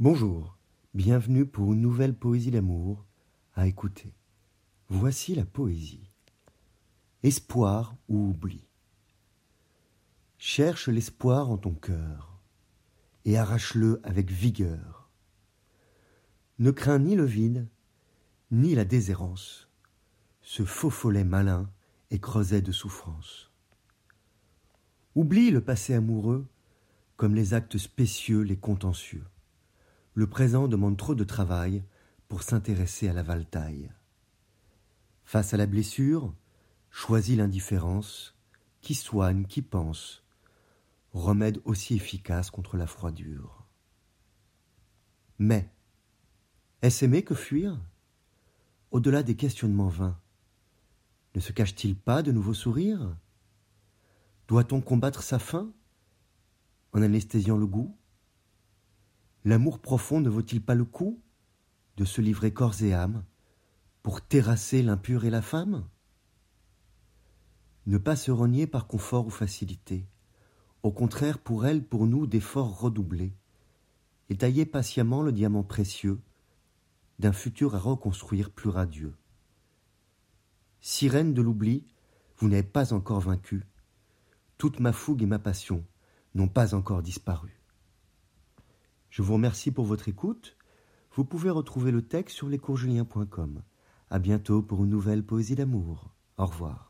Bonjour, bienvenue pour une nouvelle poésie d'amour à écouter. Voici la poésie. Espoir ou oubli. Cherche l'espoir en ton cœur et arrache-le avec vigueur. Ne crains ni le vide, ni la déshérence, ce faux follet malin et creuset de souffrance. Oublie le passé amoureux comme les actes spécieux, les contentieux. Le présent demande trop de travail pour s'intéresser à la valtaille. Face à la blessure, choisis l'indifférence, qui soigne, qui pense, remède aussi efficace contre la froidure. Mais, est-ce aimer que fuir? Au-delà des questionnements vains, ne se cache-t-il pas de nouveaux sourires? Doit-on combattre sa faim en anesthésiant le goût? L'amour profond ne vaut-il pas le coup de se livrer corps et âme pour terrasser l'impur et la femme? Ne pas se renier par confort ou facilité, au contraire pour elle, pour nous, d'efforts redoublés, et tailler patiemment le diamant précieux d'un futur à reconstruire plus radieux. Sirène de l'oubli, vous n'avez pas encore vaincu, toute ma fougue et ma passion n'ont pas encore disparu. Je vous remercie pour votre écoute. Vous pouvez retrouver le texte sur lescoursjulien.com. À bientôt pour une nouvelle poésie d'amour. Au revoir.